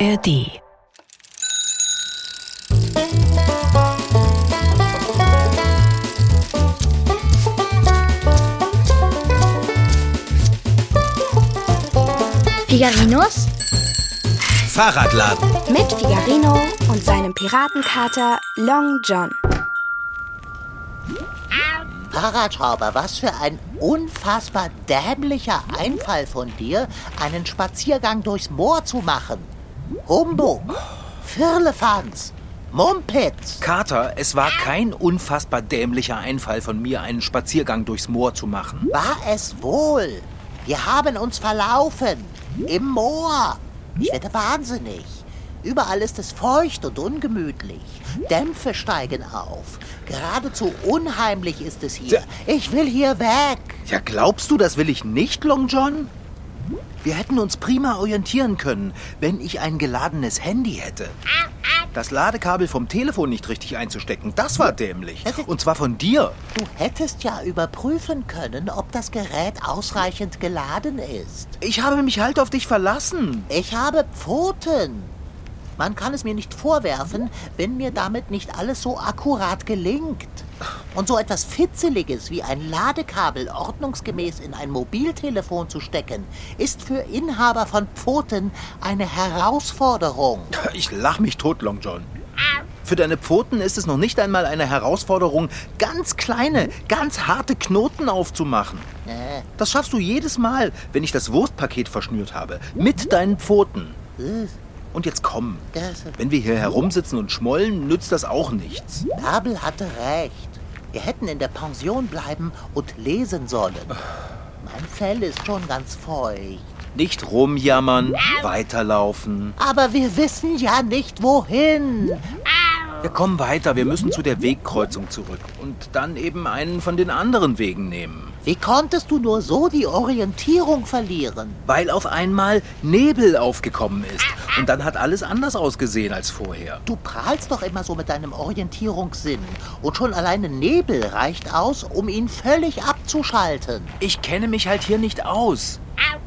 ARD. Figarinos Fahrradladen. mit Figarino und seinem Piratenkater Long John. Fahrradschrauber, was für ein unfassbar dämlicher Einfall von dir, einen Spaziergang durchs Moor zu machen. Humbug, Firlefanz, Mumpitz. Carter, es war kein unfassbar dämlicher Einfall von mir, einen Spaziergang durchs Moor zu machen. War es wohl? Wir haben uns verlaufen. Im Moor. Ich werde wahnsinnig. Überall ist es feucht und ungemütlich. Dämpfe steigen auf. Geradezu unheimlich ist es hier. Ich will hier weg. Ja, glaubst du, das will ich nicht, Long John? Wir hätten uns prima orientieren können, wenn ich ein geladenes Handy hätte. Das Ladekabel vom Telefon nicht richtig einzustecken, das war dämlich. Und zwar von dir. Du hättest ja überprüfen können, ob das Gerät ausreichend geladen ist. Ich habe mich halt auf dich verlassen. Ich habe Pfoten. Man kann es mir nicht vorwerfen, wenn mir damit nicht alles so akkurat gelingt. Und so etwas Fitzeliges wie ein Ladekabel ordnungsgemäß in ein Mobiltelefon zu stecken, ist für Inhaber von Pfoten eine Herausforderung. Ich lach mich tot, Long John. Für deine Pfoten ist es noch nicht einmal eine Herausforderung, ganz kleine, ganz harte Knoten aufzumachen. Äh, Das schaffst du jedes Mal, wenn ich das Wurstpaket verschnürt habe. Mit deinen Pfoten. Und jetzt komm. Wenn wir hier herumsitzen und schmollen, nützt das auch nichts. Bärbel hatte recht. Wir hätten in der Pension bleiben und lesen sollen. Mein Fell ist schon ganz feucht. Nicht rumjammern, weiterlaufen. Aber wir wissen ja nicht wohin. Wir kommen weiter, wir müssen zu der Wegkreuzung zurück. Und dann eben einen von den anderen Wegen nehmen. Wie konntest du nur so die Orientierung verlieren? Weil auf einmal Nebel aufgekommen ist. Und dann hat alles anders ausgesehen als vorher. Du prahlst doch immer so mit deinem Orientierungssinn. Und schon alleine Nebel reicht aus, um ihn völlig abzuschalten. Ich kenne mich halt hier nicht aus.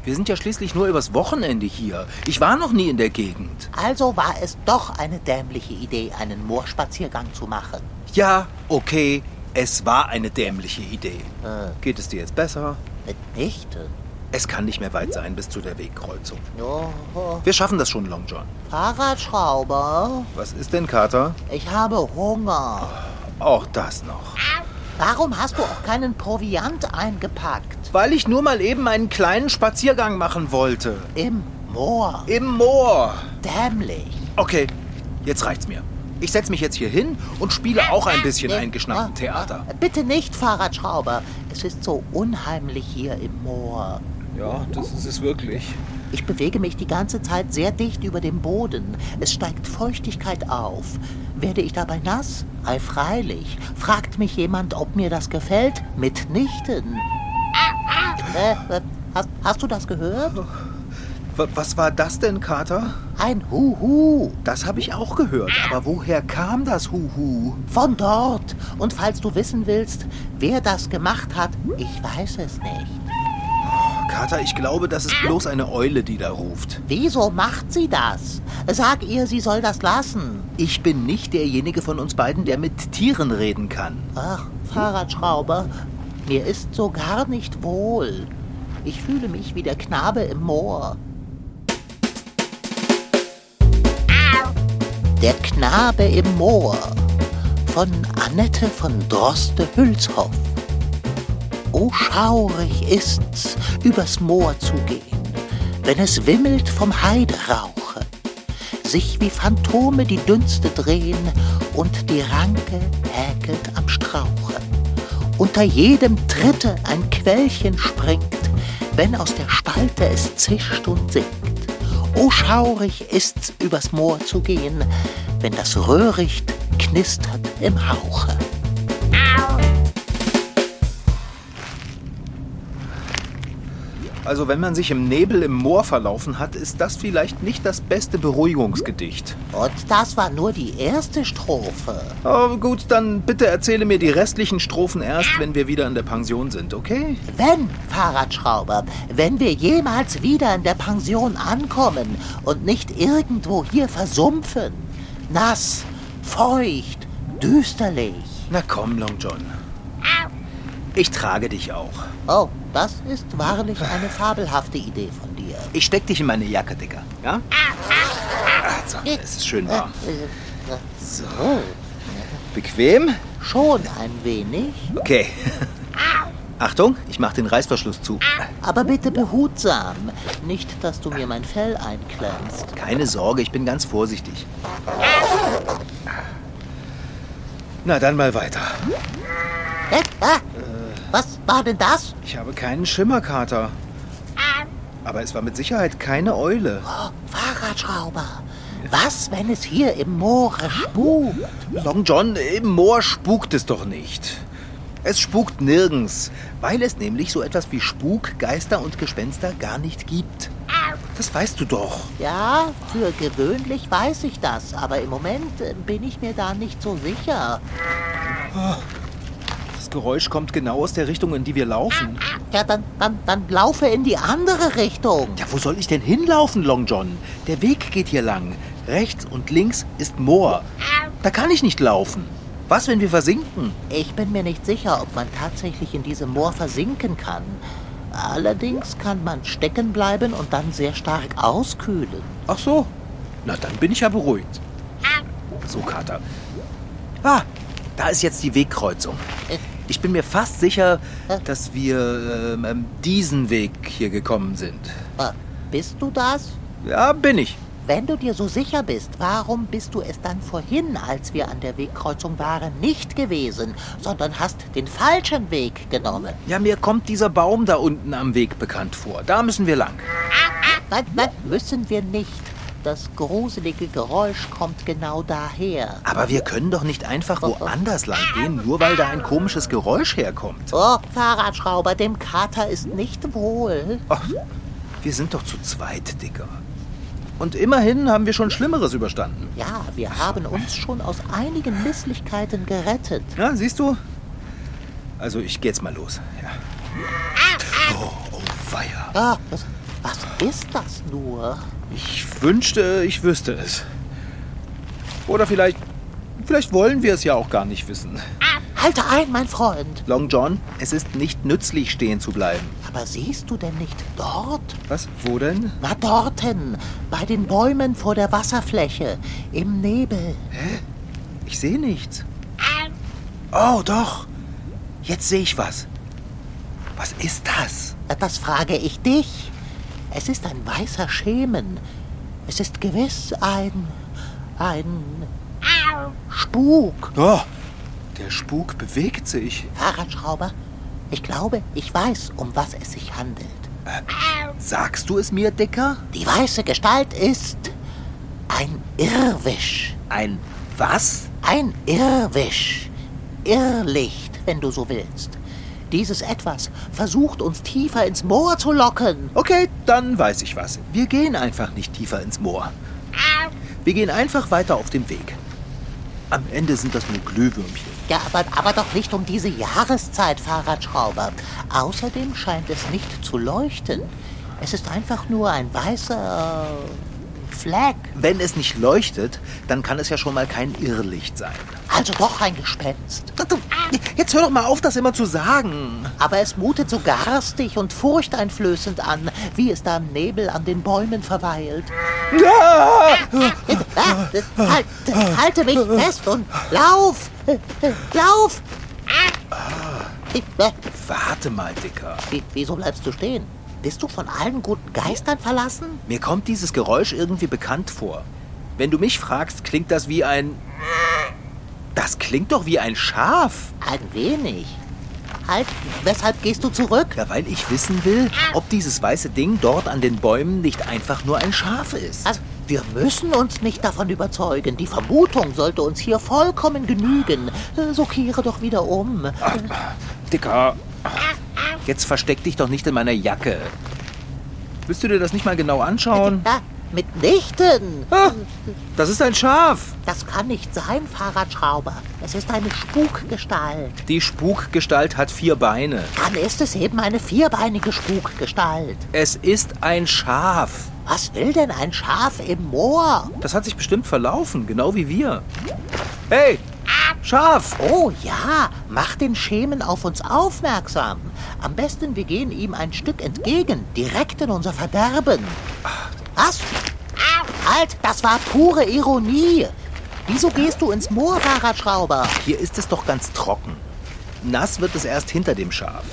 Wir sind ja schließlich nur übers Wochenende hier. Ich war noch nie in der Gegend. Also war es doch eine dämliche Idee, einen Moorspaziergang zu machen. Ja, okay, es war eine dämliche Idee. Geht es dir jetzt besser? Mitnichten. Es kann nicht mehr weit sein bis zu der Wegkreuzung. Oh, Wir schaffen das schon, Long John. Fahrradschrauber, Was ist denn, Carter? ich habe Hunger. Auch das noch. Warum hast du auch keinen Proviant eingepackt? Weil ich nur mal eben einen kleinen Spaziergang machen wollte. Im Moor. Im Moor. Dämlich. Okay, jetzt reicht's mir. Ich setz mich jetzt hier hin und spiele auch ein bisschen eingeschnappten ah, Theater. ah, Bitte nicht, Fahrradschrauber. Es ist so unheimlich hier im Moor. Ja, das ist es wirklich. Ich bewege mich die ganze Zeit sehr dicht über dem Boden. Es steigt Feuchtigkeit auf. Werde ich dabei nass? Ei, freilich. Fragt mich jemand, ob mir das gefällt? Mitnichten. Äh, äh, hast, hast du das gehört? Was war das denn, Carter? Ein Huhu. Das habe ich auch gehört. Aber woher kam das Huhu? Von dort. Und falls du wissen willst, wer das gemacht hat, ich weiß es nicht. Carter, ich glaube, das ist bloß eine Eule, die da ruft. Wieso macht sie das? Sag ihr, sie soll das lassen. Ich bin nicht derjenige von uns beiden, der mit Tieren reden kann. Ach, Fahrradschrauber, mir ist so gar nicht wohl. Ich fühle mich wie der Knabe im Moor. Der Knabe im Moor von Annette von Droste-Hülshoff. O schaurig ist's, übers Moor zu gehen, wenn es wimmelt vom Heiderauche, sich wie Phantome die Dünste drehen und die Ranke häkelt am Strauche. Unter jedem Tritte ein Quellchen springt, wenn aus der Spalte es zischt und singt. O schaurig ist's, übers Moor zu gehen, wenn das Röhricht knistert im Hauche. Also wenn man sich im Nebel im Moor verlaufen hat, ist das vielleicht nicht das beste Beruhigungsgedicht. Und das war nur die erste Strophe. Oh, gut, dann bitte erzähle mir die restlichen Strophen erst, wenn wir wieder in der Pension sind, okay? Wenn, Fahrradschrauber, wenn wir jemals wieder in der Pension ankommen und nicht irgendwo hier versumpfen. Nass, feucht, düsterlich. Na komm, Long John. Ich trage dich auch. Oh, das ist wahrlich eine fabelhafte Idee von dir. Ich steck dich in meine Jacke, Dicker. Ja? Also, es ist schön warm. So. Bequem? Schon ein wenig, Okay. Achtung, ich mach den Reißverschluss zu. aber bitte behutsam. Nicht, dass du mir mein Fell einklemmst. Keine Sorge, ich bin ganz vorsichtig. Na, dann mal weiter. Was war denn das? Ich habe keinen Schimmerkater. Aber es war mit Sicherheit keine Eule. Oh, Fahrradschrauber. Was, wenn es hier im Moore spukt? Long John, im Moor spukt es doch nicht. Es spukt nirgends, weil es nämlich so etwas wie Spuk, Geister und Gespenster gar nicht gibt. Das weißt du doch. Ja, für gewöhnlich weiß ich das, aber im Moment bin ich mir da nicht so sicher. Das Geräusch kommt genau aus der Richtung, in die wir laufen. Ja, dann, dann, dann laufe in die andere Richtung. Ja, wo soll ich denn hinlaufen, Long John? Der Weg geht hier lang. Rechts und links ist Moor. Da kann ich nicht laufen. Was, wenn wir versinken? Ich bin mir nicht sicher, ob man tatsächlich in diesem Moor versinken kann. Allerdings kann man stecken bleiben und dann sehr stark auskühlen. Ach so. Na, dann bin ich ja beruhigt. So, Kater. Ah, da ist jetzt die Wegkreuzung. Ich bin mir fast sicher, dass wir ähm, ähm, diesen Weg hier gekommen sind. Äh, Bist du das? Ja, bin ich. Wenn du dir so sicher bist, warum bist du es dann vorhin, als wir an der Wegkreuzung waren, nicht gewesen, sondern hast den falschen Weg genommen? Ja, mir kommt dieser Baum da unten am Weg bekannt vor. Da müssen wir lang. Nein, nein, müssen wir nicht. Das gruselige Geräusch kommt genau daher. Aber wir können doch nicht einfach woanders lang gehen, nur weil da ein komisches Geräusch herkommt. Oh, Fahrradschrauber, dem Kater ist nicht wohl. Ach, wir sind doch zu zweit, Dicker. Und immerhin haben wir schon Schlimmeres überstanden. Ja, wir haben uns schon aus einigen Misslichkeiten gerettet. Ja, siehst du? Also, ich geh jetzt mal los. Ja. Oh, oh, weia. Ah, was, was ist das nur? Ich wünschte, ich wüsste es. Oder vielleicht, vielleicht wollen wir es ja auch gar nicht wissen. Halte ein, mein Freund. Long John, es ist nicht nützlich, stehen zu bleiben. Aber siehst du denn nicht dort? Was? Wo denn? Na, dorten, bei den Bäumen vor der Wasserfläche, im Nebel. Ich sehe nichts. Oh, doch. Jetzt sehe ich was. Was ist das? Das frage ich dich. Es ist ein weißer Schemen. Es ist gewiss ein. ein. Spuk. Oh, der Spuk bewegt sich. Fahrradschrauber, ich glaube, ich weiß, um was es sich handelt. Sagst du es mir, Dicker? Die weiße Gestalt ist. ein Irrwisch. Ein was? Ein Irrwisch. Irrlicht, wenn du so willst. Dieses Etwas versucht uns tiefer ins Moor zu locken. Okay, dann weiß ich was. Wir gehen einfach nicht tiefer ins Moor. Wir gehen einfach weiter auf dem Weg. Am Ende sind das nur Glühwürmchen. Ja, aber, aber doch nicht um diese Jahreszeit, Fahrradschrauber. Außerdem scheint es nicht zu leuchten. Es ist einfach nur ein weißer Fleck. Wenn es nicht leuchtet, dann kann es ja schon mal kein Irrlicht sein. Also doch ein Gespenst. Jetzt hör doch mal auf, das immer zu sagen. Aber es mutet so garstig und furchteinflößend an, wie es da im Nebel an den Bäumen verweilt. Ah! Ah, halt, halte mich fest und lauf! Äh, äh, Lauf! Äh, Warte mal, Dicker. wie- Wieso bleibst du stehen? Bist du von allen guten Geistern verlassen? Mir kommt dieses Geräusch irgendwie bekannt vor. Wenn du mich fragst, klingt das wie ein... Das klingt doch wie ein Schaf. Ein wenig. Halt, weshalb gehst du zurück? Ja, weil ich wissen will, ob dieses weiße Ding dort an den Bäumen nicht einfach nur ein Schaf ist. Also, wir müssen uns nicht davon überzeugen. Die Vermutung sollte uns hier vollkommen genügen. So kehre doch wieder um. Dicker, jetzt versteck dich doch nicht in meiner Jacke. Willst du dir das nicht mal genau anschauen? Ja, mitnichten. Ah, das ist ein Schaf. Das kann nicht sein, Fahrradschrauber. Es ist eine Spukgestalt. Die Spukgestalt hat vier Beine. Dann ist es eben eine vierbeinige Spukgestalt. Es ist ein Schaf. Was will denn ein Schaf im Moor? Das hat sich bestimmt verlaufen, genau wie wir. Hey, Schaf! Oh ja, mach den Schemen auf uns aufmerksam. Am besten, wir gehen ihm ein Stück entgegen, direkt in unser Verderben. Was? Halt, das war pure Ironie. Wieso gehst du ins Moor, Fahrradschrauber? Hier ist es doch ganz trocken. Nass wird es erst hinter dem Schaf.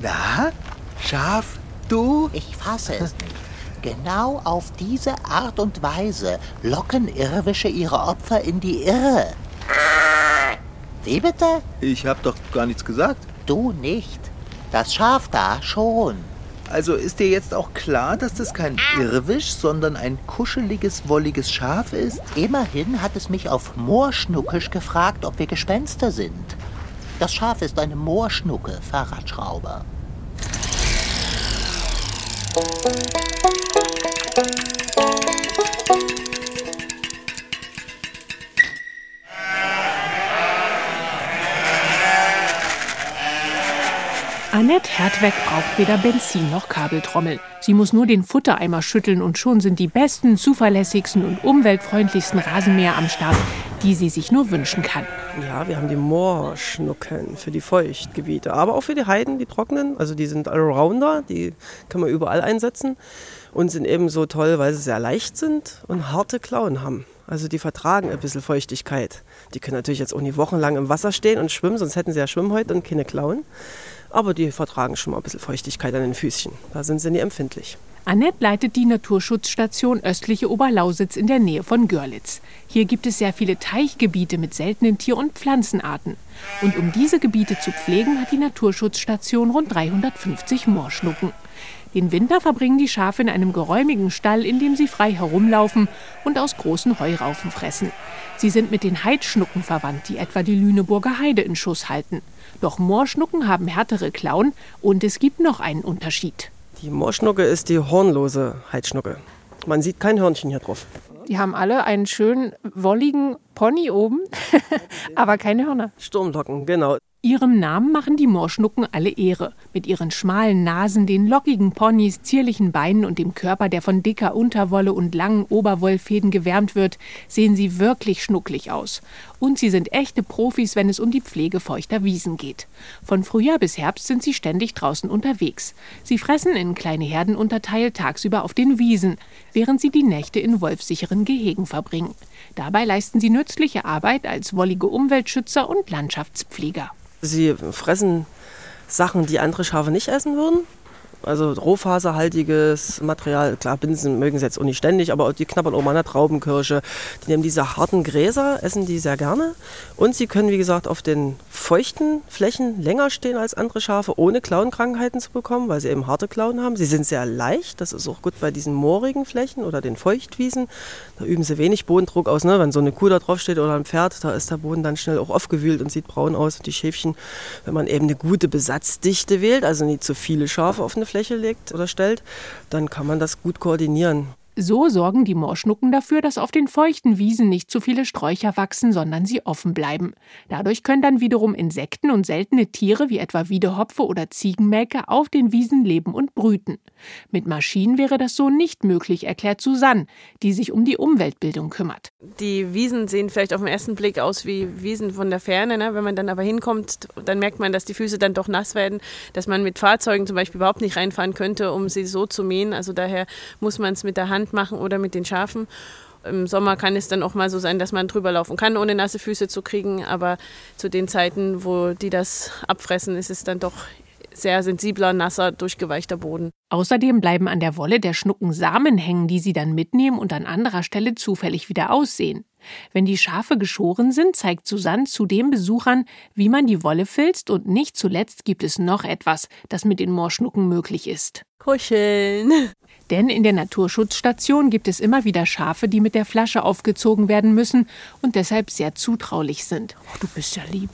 Na, Schaf, du? Ich fasse es nicht. Genau auf diese Art und Weise locken Irrwische ihre Opfer in die Irre. Wie bitte? Ich hab doch gar nichts gesagt. Du nicht. Das Schaf da schon. Also ist dir jetzt auch klar, dass das kein Irrwisch, sondern ein kuscheliges, wolliges Schaf ist? Immerhin hat es mich auf Moorschnuckisch gefragt, ob wir Gespenster sind. Das Schaf ist eine Moorschnucke, Fahrradschrauber. Annette Hertweg braucht weder Benzin noch Kabeltrommel. Sie muss nur den Futtereimer schütteln und schon sind die besten, zuverlässigsten und umweltfreundlichsten Rasenmäher am Start, die sie sich nur wünschen kann. Ja, wir haben die Moorschnucken für die Feuchtgebiete, aber auch für die Heiden, die trockenen. Also die sind Allrounder, die kann man überall einsetzen und sind eben so toll, weil sie sehr leicht sind und harte Klauen haben. Also die vertragen ein bisschen Feuchtigkeit. Die können natürlich jetzt auch nie wochenlang im Wasser stehen und schwimmen, sonst hätten sie ja Schwimmhäute und keine Klauen aber die vertragen schon mal ein bisschen Feuchtigkeit an den Füßchen. Da sind sie nie empfindlich. Annette leitet die Naturschutzstation östliche Oberlausitz in der Nähe von Görlitz. Hier gibt es sehr viele Teichgebiete mit seltenen Tier- und Pflanzenarten. Und um diese Gebiete zu pflegen, hat die Naturschutzstation rund 350 Moorschnucken. Den Winter verbringen die Schafe in einem geräumigen Stall, in dem sie frei herumlaufen und aus großen Heuraufen fressen. Sie sind mit den Heidschnucken verwandt, die etwa die Lüneburger Heide in Schuss halten. Doch Moorschnucken haben härtere Klauen und es gibt noch einen Unterschied. Die Moorschnucke ist die hornlose Heidschnucke. Man sieht kein Hörnchen hier drauf. Die haben alle einen schönen wolligen Pony oben, aber keine Hörner. Sturmlocken, genau. Ihrem Namen machen die Moorschnucken alle Ehre. Mit ihren schmalen Nasen, den lockigen Ponys, zierlichen Beinen und dem Körper, der von dicker Unterwolle und langen Oberwollfäden gewärmt wird, sehen sie wirklich schnucklig aus. Und sie sind echte Profis, wenn es um die Pflege feuchter Wiesen geht. Von Frühjahr bis Herbst sind sie ständig draußen unterwegs. Sie fressen in kleine Herden unterteilt tagsüber auf den Wiesen, während sie die Nächte in wolfsicheren Gehegen verbringen. Dabei leisten sie nützliche Arbeit als wollige Umweltschützer und Landschaftspfleger. Sie fressen Sachen, die andere Schafe nicht essen würden. Also rohfaserhaltiges Material, klar, Binsen mögen sie jetzt auch nicht ständig, aber die knabbern auch mal eine Traubenkirsche. Die nehmen diese harten Gräser, essen die sehr gerne. Und sie können, wie gesagt, auf den feuchten Flächen länger stehen als andere Schafe, ohne Klauenkrankheiten zu bekommen, weil sie eben harte Klauen haben. Sie sind sehr leicht, das ist auch gut bei diesen moorigen Flächen oder den Feuchtwiesen. Da üben sie wenig Bodendruck aus. Ne? Wenn so eine Kuh da drauf steht oder ein Pferd, da ist der Boden dann schnell auch aufgewühlt und sieht braun aus. Und die Schäfchen, wenn man eben eine gute Besatzdichte wählt, also nicht zu viele Schafe auf eine Fläche legt oder stellt, dann kann man das gut koordinieren. So sorgen die Moorschnucken dafür, dass auf den feuchten Wiesen nicht zu viele Sträucher wachsen, sondern sie offen bleiben. Dadurch können dann wiederum Insekten und seltene Tiere wie etwa Wiedehopfe oder Ziegenmelke auf den Wiesen leben und brüten. Mit Maschinen wäre das so nicht möglich, erklärt Susanne, die sich um die Umweltbildung kümmert. Die Wiesen sehen vielleicht auf den ersten Blick aus wie Wiesen von der Ferne. Ne? Wenn man dann aber hinkommt, dann merkt man, dass die Füße dann doch nass werden, dass man mit Fahrzeugen zum Beispiel überhaupt nicht reinfahren könnte, um sie so zu mähen. Also daher muss man es mit der Hand machen oder mit den Schafen. Im Sommer kann es dann auch mal so sein, dass man drüber laufen kann, ohne nasse Füße zu kriegen. Aber zu den Zeiten, wo die das abfressen, ist es dann doch sehr sensibler, nasser, durchgeweichter Boden. Außerdem bleiben an der Wolle der Schnucken Samen hängen, die sie dann mitnehmen und an anderer Stelle zufällig wieder aussehen. Wenn die Schafe geschoren sind, zeigt Susanne zudem Besuchern, wie man die Wolle filzt und nicht zuletzt gibt es noch etwas, das mit den Moorschnucken möglich ist. Kuscheln. Denn in der Naturschutzstation gibt es immer wieder Schafe, die mit der Flasche aufgezogen werden müssen und deshalb sehr zutraulich sind. Oh, du bist ja lieb.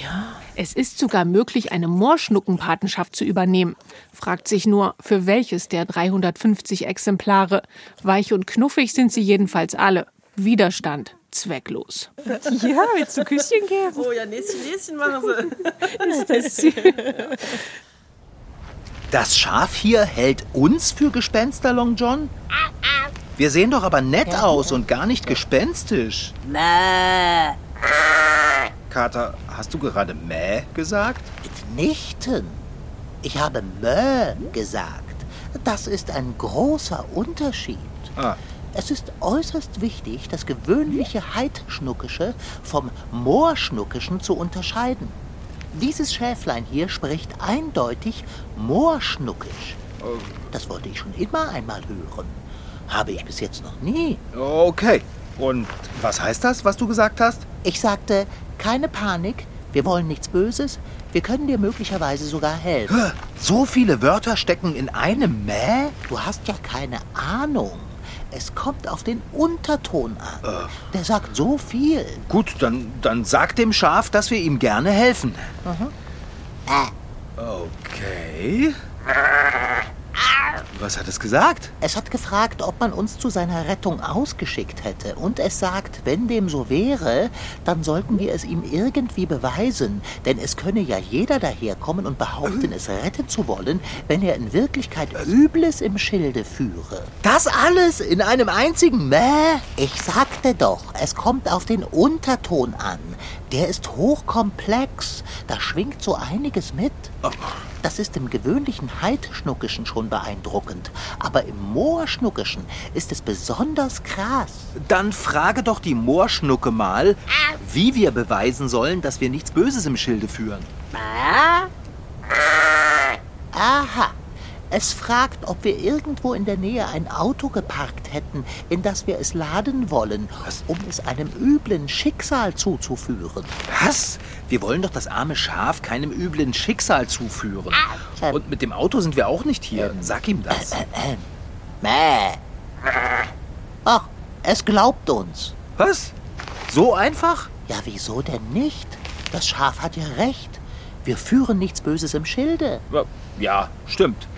Ja. Es ist sogar möglich, eine Moorschnuckenpatenschaft zu übernehmen. Fragt sich nur, für welches der 350 Exemplare. Weich und knuffig sind sie jedenfalls alle. Widerstand zwecklos. Ja, willst du Küsschen geben? Oh ja, Näschen, Näschen machen sie. Ist das süß. Das Schaf hier hält uns für Gespenster, Long John? Wir sehen doch aber nett aus und gar nicht gespenstisch. Mäh. Kater, hast du gerade Mäh gesagt? Mitnichten. Ich habe Mö gesagt. Das ist ein großer Unterschied. Ah, Es ist äußerst wichtig, das gewöhnliche Heidschnuckische vom Moorschnuckischen zu unterscheiden. Dieses Schäflein hier spricht eindeutig Moorschnuckisch. Das wollte ich schon immer einmal hören. Habe ich bis jetzt noch nie. okay. Und was heißt das, was du gesagt hast? Ich sagte, keine Panik, wir wollen nichts Böses, wir können dir möglicherweise sogar helfen. So viele Wörter stecken in einem Mäh? Du hast ja keine Ahnung. Es kommt auf den Unterton an. Der sagt so viel. Gut, dann, dann sag dem Schaf, dass wir ihm gerne helfen. Äh, Okay. Was hat es gesagt? Es hat gefragt, ob man uns zu seiner Rettung ausgeschickt hätte. Und es sagt, wenn dem so wäre, dann sollten wir es ihm irgendwie beweisen. Denn es könne ja jeder daherkommen und behaupten, es retten zu wollen, wenn er in Wirklichkeit Übles im Schilde führe. Das alles in einem einzigen Mäh? Ich sagte doch, es kommt auf den Unterton an. Der ist hochkomplex. Da schwingt so einiges mit. Das ist im gewöhnlichen Heidschnuckischen schon beeindruckend. Aber im Moorschnuckischen ist es besonders krass. Dann frage doch die Moorschnucke mal, wie wir beweisen sollen, dass wir nichts Böses im Schilde führen. Aha. Es fragt, ob wir irgendwo in der Nähe ein Auto geparkt hätten, in das wir es laden wollen, um es einem üblen Schicksal zuzuführen. Was? Wir wollen doch das arme Schaf keinem üblen Schicksal zuführen. Äh, Und mit dem Auto sind wir auch nicht hier. Sag ihm das. Mäh. Ach, es glaubt uns. Was? So einfach? Ja, wieso denn nicht? Das Schaf hat ja recht. Wir führen nichts Böses im Schilde. Ja, stimmt.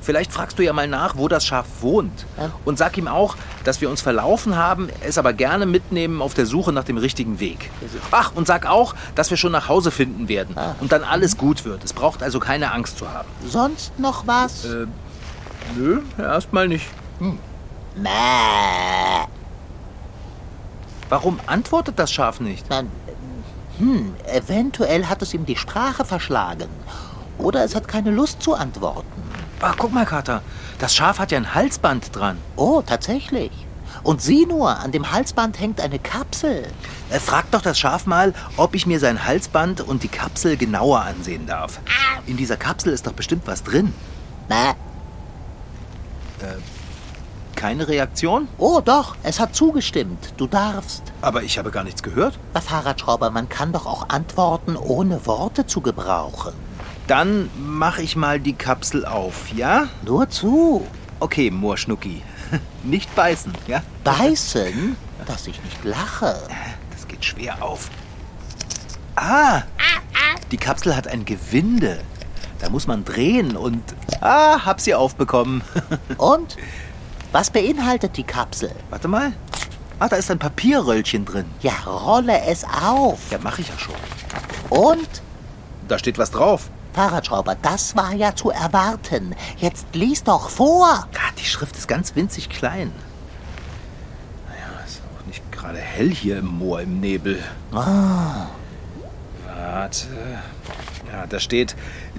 Vielleicht fragst du ja mal nach, wo das Schaf wohnt. Ja. Und sag ihm auch, dass wir uns verlaufen haben, es aber gerne mitnehmen auf der Suche nach dem richtigen Weg. Ach, und sag auch, dass wir schon nach Hause finden werden und dann alles gut wird. Es braucht also keine Angst zu haben. Sonst noch was? Äh, nö, erstmal nicht. Mäh. Warum antwortet das Schaf nicht? Dann, hm, eventuell hat es ihm die Sprache verschlagen. Oder es hat keine Lust zu antworten. Ach, guck mal, Kater. Das Schaf hat ja ein Halsband dran. Oh, tatsächlich. Und sieh nur, an dem Halsband hängt eine Kapsel. Äh, frag doch das Schaf mal, ob ich mir sein Halsband und die Kapsel genauer ansehen darf. In dieser Kapsel ist doch bestimmt was drin. Mäh. Keine Reaktion? Oh, doch, es hat zugestimmt. Du darfst. Aber ich habe gar nichts gehört. Herr Fahrradschrauber, man kann doch auch antworten, ohne Worte zu gebrauchen. Dann mache ich mal die Kapsel auf, ja? Nur zu. Okay, Moorschnucki. Nicht beißen, ja? Beißen, dass ich nicht lache. Das geht schwer auf. Ah! Die Kapsel hat ein Gewinde. Da muss man drehen und... Ah, hab sie aufbekommen. Und? Was beinhaltet die Kapsel? Warte mal. Ah, da ist ein Papierröllchen drin. Ja, rolle es auf. Ja, mache ich ja schon. Und? Da steht was drauf. Fahrradschrauber, das war ja zu erwarten. Jetzt lies doch vor. Ah, die Schrift ist ganz winzig klein. Naja, ist auch nicht gerade hell hier im Moor im Nebel. Warte. Ja, da steht,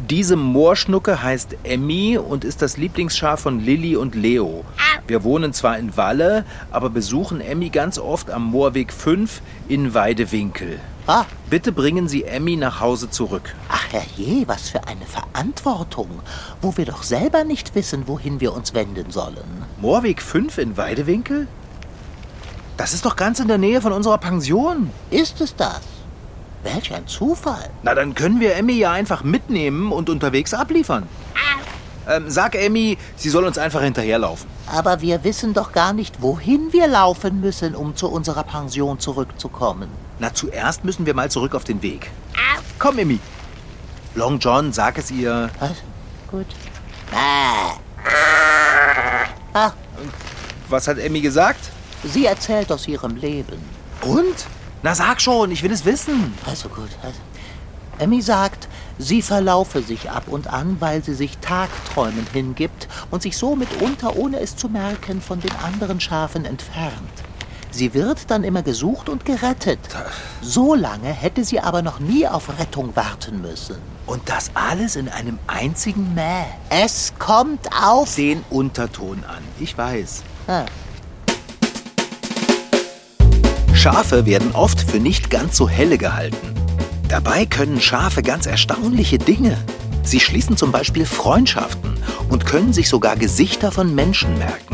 diese Moorschnucke heißt Emmy und ist das Lieblingsschaf von Lilly und Leo. Wir wohnen zwar in Walle, aber besuchen Emmy ganz oft am Moorweg 5 in Weidewinkel. Ah, Bitte bringen Sie Emmy nach Hause zurück. ach herrje, was für eine Verantwortung, wo wir doch selber nicht wissen, wohin wir uns wenden sollen. Moorweg 5 in Weidewinkel? Das ist doch ganz in der Nähe von unserer Pension. Ist es das? Welch ein Zufall. Na, dann können wir Emmy ja einfach mitnehmen und unterwegs abliefern. Ähm, sag Emmy, sie soll uns einfach hinterherlaufen. Aber wir wissen doch gar nicht, wohin wir laufen müssen, um zu unserer Pension zurückzukommen. Na, zuerst müssen wir mal zurück auf den Weg. Komm, Emmy. Long John, sag es ihr. Was? Gut. Ah. Was hat Emmy gesagt? sie erzählt aus ihrem Leben. Und? Na sag schon, ich will es wissen. Also gut. Also. Emmy sagt, sie verlaufe sich ab und an, weil sie sich Tagträumen hingibt und sich so mitunter, ohne es zu merken, von den anderen Schafen entfernt. Sie wird dann immer gesucht und gerettet. So lange hätte sie aber noch nie auf Rettung warten müssen. Und das alles in einem einzigen Mäh. Es kommt auf. Den Unterton an. Ich weiß. Ah, Schafe werden oft für nicht ganz so helle gehalten. Dabei können Schafe ganz erstaunliche Dinge. Sie schließen zum Beispiel Freundschaften und können sich sogar Gesichter von Menschen merken.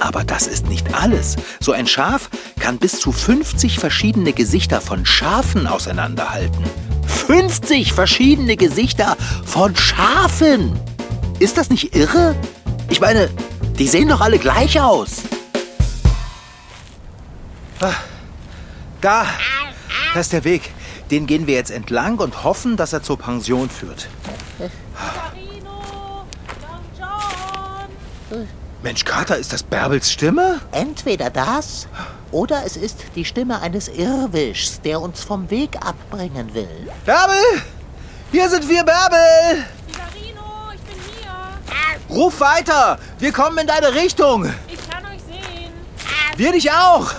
Aber das ist nicht alles. So ein Schaf kann bis zu 50 verschiedene Gesichter von Schafen auseinanderhalten. 50 verschiedene Gesichter von Schafen! Ist das nicht irre? Ich meine, die sehen doch alle gleich aus. Da, da ist der Weg. Den gehen wir jetzt entlang und hoffen, dass er zur Pension führt. Mensch, Kater, ist das Bärbels Stimme? entweder das oder es ist die Stimme eines Irrwischs, der uns vom Weg abbringen will. Bärbel! Hier sind wir, Bärbel! Figarino, ich bin hier. Ruf weiter! Wir kommen in deine Richtung! Ich kann euch sehen. Wir dich auch!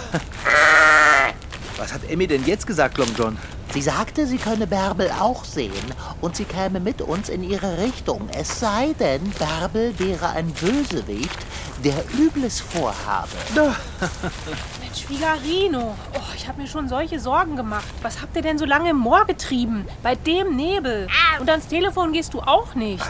Was hat Emmy denn jetzt gesagt, Long John? Sie sagte, sie könne Bärbel auch sehen und sie käme mit uns in ihre Richtung. Es sei denn, Bärbel wäre ein Bösewicht, der Übles vorhabe. Mensch, Figarino. Oh, ich habe mir schon solche Sorgen gemacht. Was habt ihr denn so lange im Moor getrieben? Bei dem Nebel. Und ans Telefon gehst du auch nicht.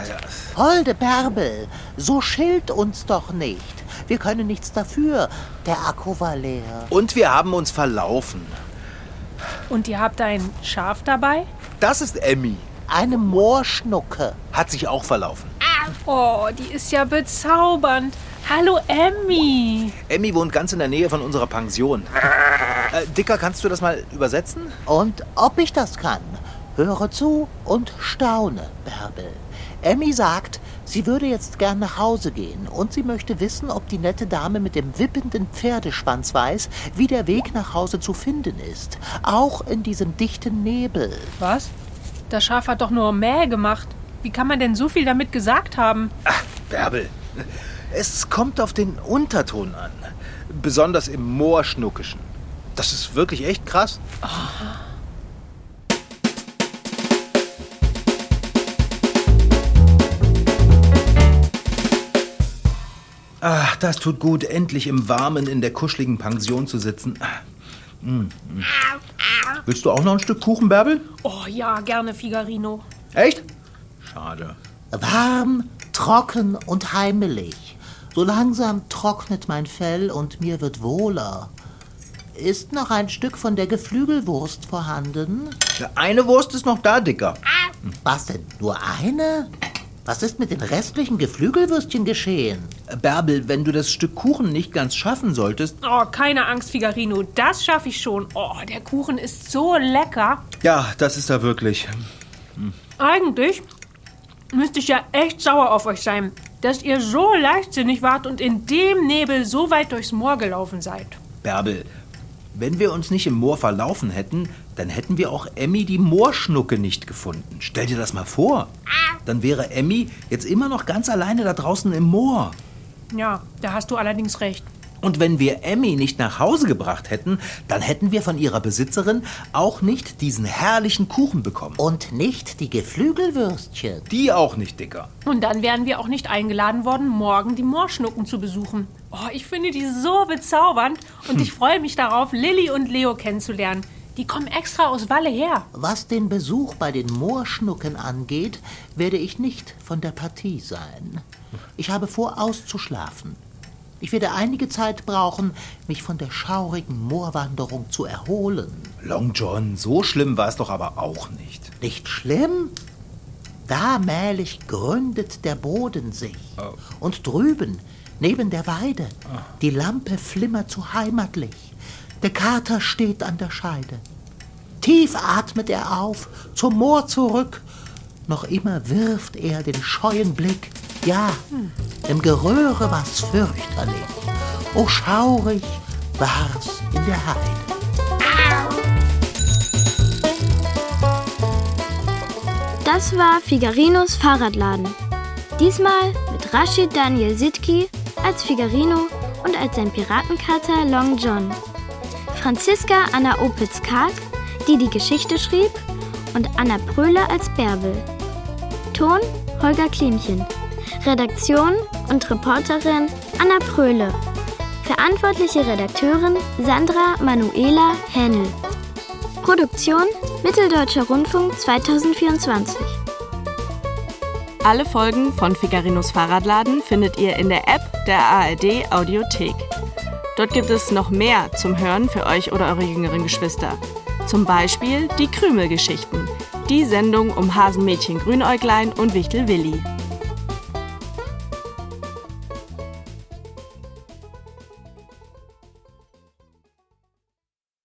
Holde Bärbel, so schilt uns doch nicht. Wir können nichts dafür. Der Akku war leer. Und wir haben uns verlaufen. Und ihr habt ein Schaf dabei? Das ist Emmy. Eine Moorschnucke. Hat sich auch verlaufen. Oh, die ist ja bezaubernd. Hallo, Emmy. Emmy wohnt ganz in der Nähe von unserer Pension. Äh, Dicker, kannst du das mal übersetzen? Und ob ich das kann, höre zu und staune, Bärbel. Emmy sagt, sie würde jetzt gern nach Hause gehen und sie möchte wissen, ob die nette Dame mit dem wippenden Pferdeschwanz weiß, wie der Weg nach Hause zu finden ist. Auch in diesem dichten Nebel. Was? Das Schaf hat doch nur Mäh gemacht. Wie kann man denn so viel damit gesagt haben? Bärbel, es kommt auf den Unterton an. Besonders im Moorschnuckischen. Das ist wirklich echt krass. Ach, das tut gut, endlich im Warmen in der kuscheligen Pension zu sitzen. Mm, mm. Willst du auch noch ein Stück Kuchen, Bärbel? Oh ja, gerne, Figarino. Echt? Schade. Warm, trocken und heimelig. So langsam trocknet mein Fell und mir wird wohler. Ist noch ein Stück von der Geflügelwurst vorhanden? Ja, eine Wurst ist noch da, Dicker. Was denn? Nur eine? Was ist mit den restlichen Geflügelwürstchen geschehen? Bärbel, wenn du das Stück Kuchen nicht ganz schaffen solltest. Oh, keine Angst, Figarino. Das schaffe ich schon. Oh, der Kuchen ist so lecker. Ja, das ist er wirklich. Eigentlich müsste ich ja echt sauer auf euch sein, dass ihr so leichtsinnig wart und in dem Nebel so weit durchs Moor gelaufen seid. Bärbel, wenn wir uns nicht im Moor verlaufen hätten, dann hätten wir auch Emmy die Moorschnucke nicht gefunden. Stell dir das mal vor. Dann wäre Emmy jetzt immer noch ganz alleine da draußen im Moor. Ja, da hast du allerdings recht. Und wenn wir Emmy nicht nach Hause gebracht hätten, dann hätten wir von ihrer Besitzerin auch nicht diesen herrlichen Kuchen bekommen. Und nicht die Geflügelwürstchen. Die auch nicht, Dicker. Und dann wären wir auch nicht eingeladen worden, morgen die Moorschnucken zu besuchen. Oh, ich finde die so bezaubernd und ich freue mich darauf, Lilly und Leo kennenzulernen. Die kommen extra aus Walle her. Was den Besuch bei den Moorschnucken angeht, werde ich nicht von der Partie sein. Ich habe vor, auszuschlafen. Ich werde einige Zeit brauchen, mich von der schaurigen Moorwanderung zu erholen. Long John, so schlimm war es doch aber auch nicht. Nicht schlimm? Da mählich gründet der Boden sich. Und drüben, neben der Weide, die Lampe flimmert so heimatlich. Der Kater steht an der Scheide. Tief atmet er auf, zum Moor zurück. Noch immer wirft er den scheuen Blick. Ja, im Geröhre war's fürchterlich. Oh, schaurig war's in der Heide. Das war Figarinos Fahrradladen. Diesmal mit Rashid Daniel Sitki als Figarino und als sein Piratenkater Long John. Franziska Anna Opitz-Karg, die die Geschichte schrieb, und Anna Pröhle als Bärbel. Ton Holger Klimchen. Redaktion und Reporterin Anna Pröhle. Verantwortliche Redakteurin Sandra Manuela Hennel. Produktion Mitteldeutscher Rundfunk 2024. Alle Folgen von Figarinos Fahrradladen findet ihr in der App der ARD Audiothek. Dort gibt es noch mehr zum Hören für euch oder eure jüngeren Geschwister. Zum Beispiel die Krümelgeschichten, die Sendung um Hasenmädchen Grünäuglein und Wichtel Willi.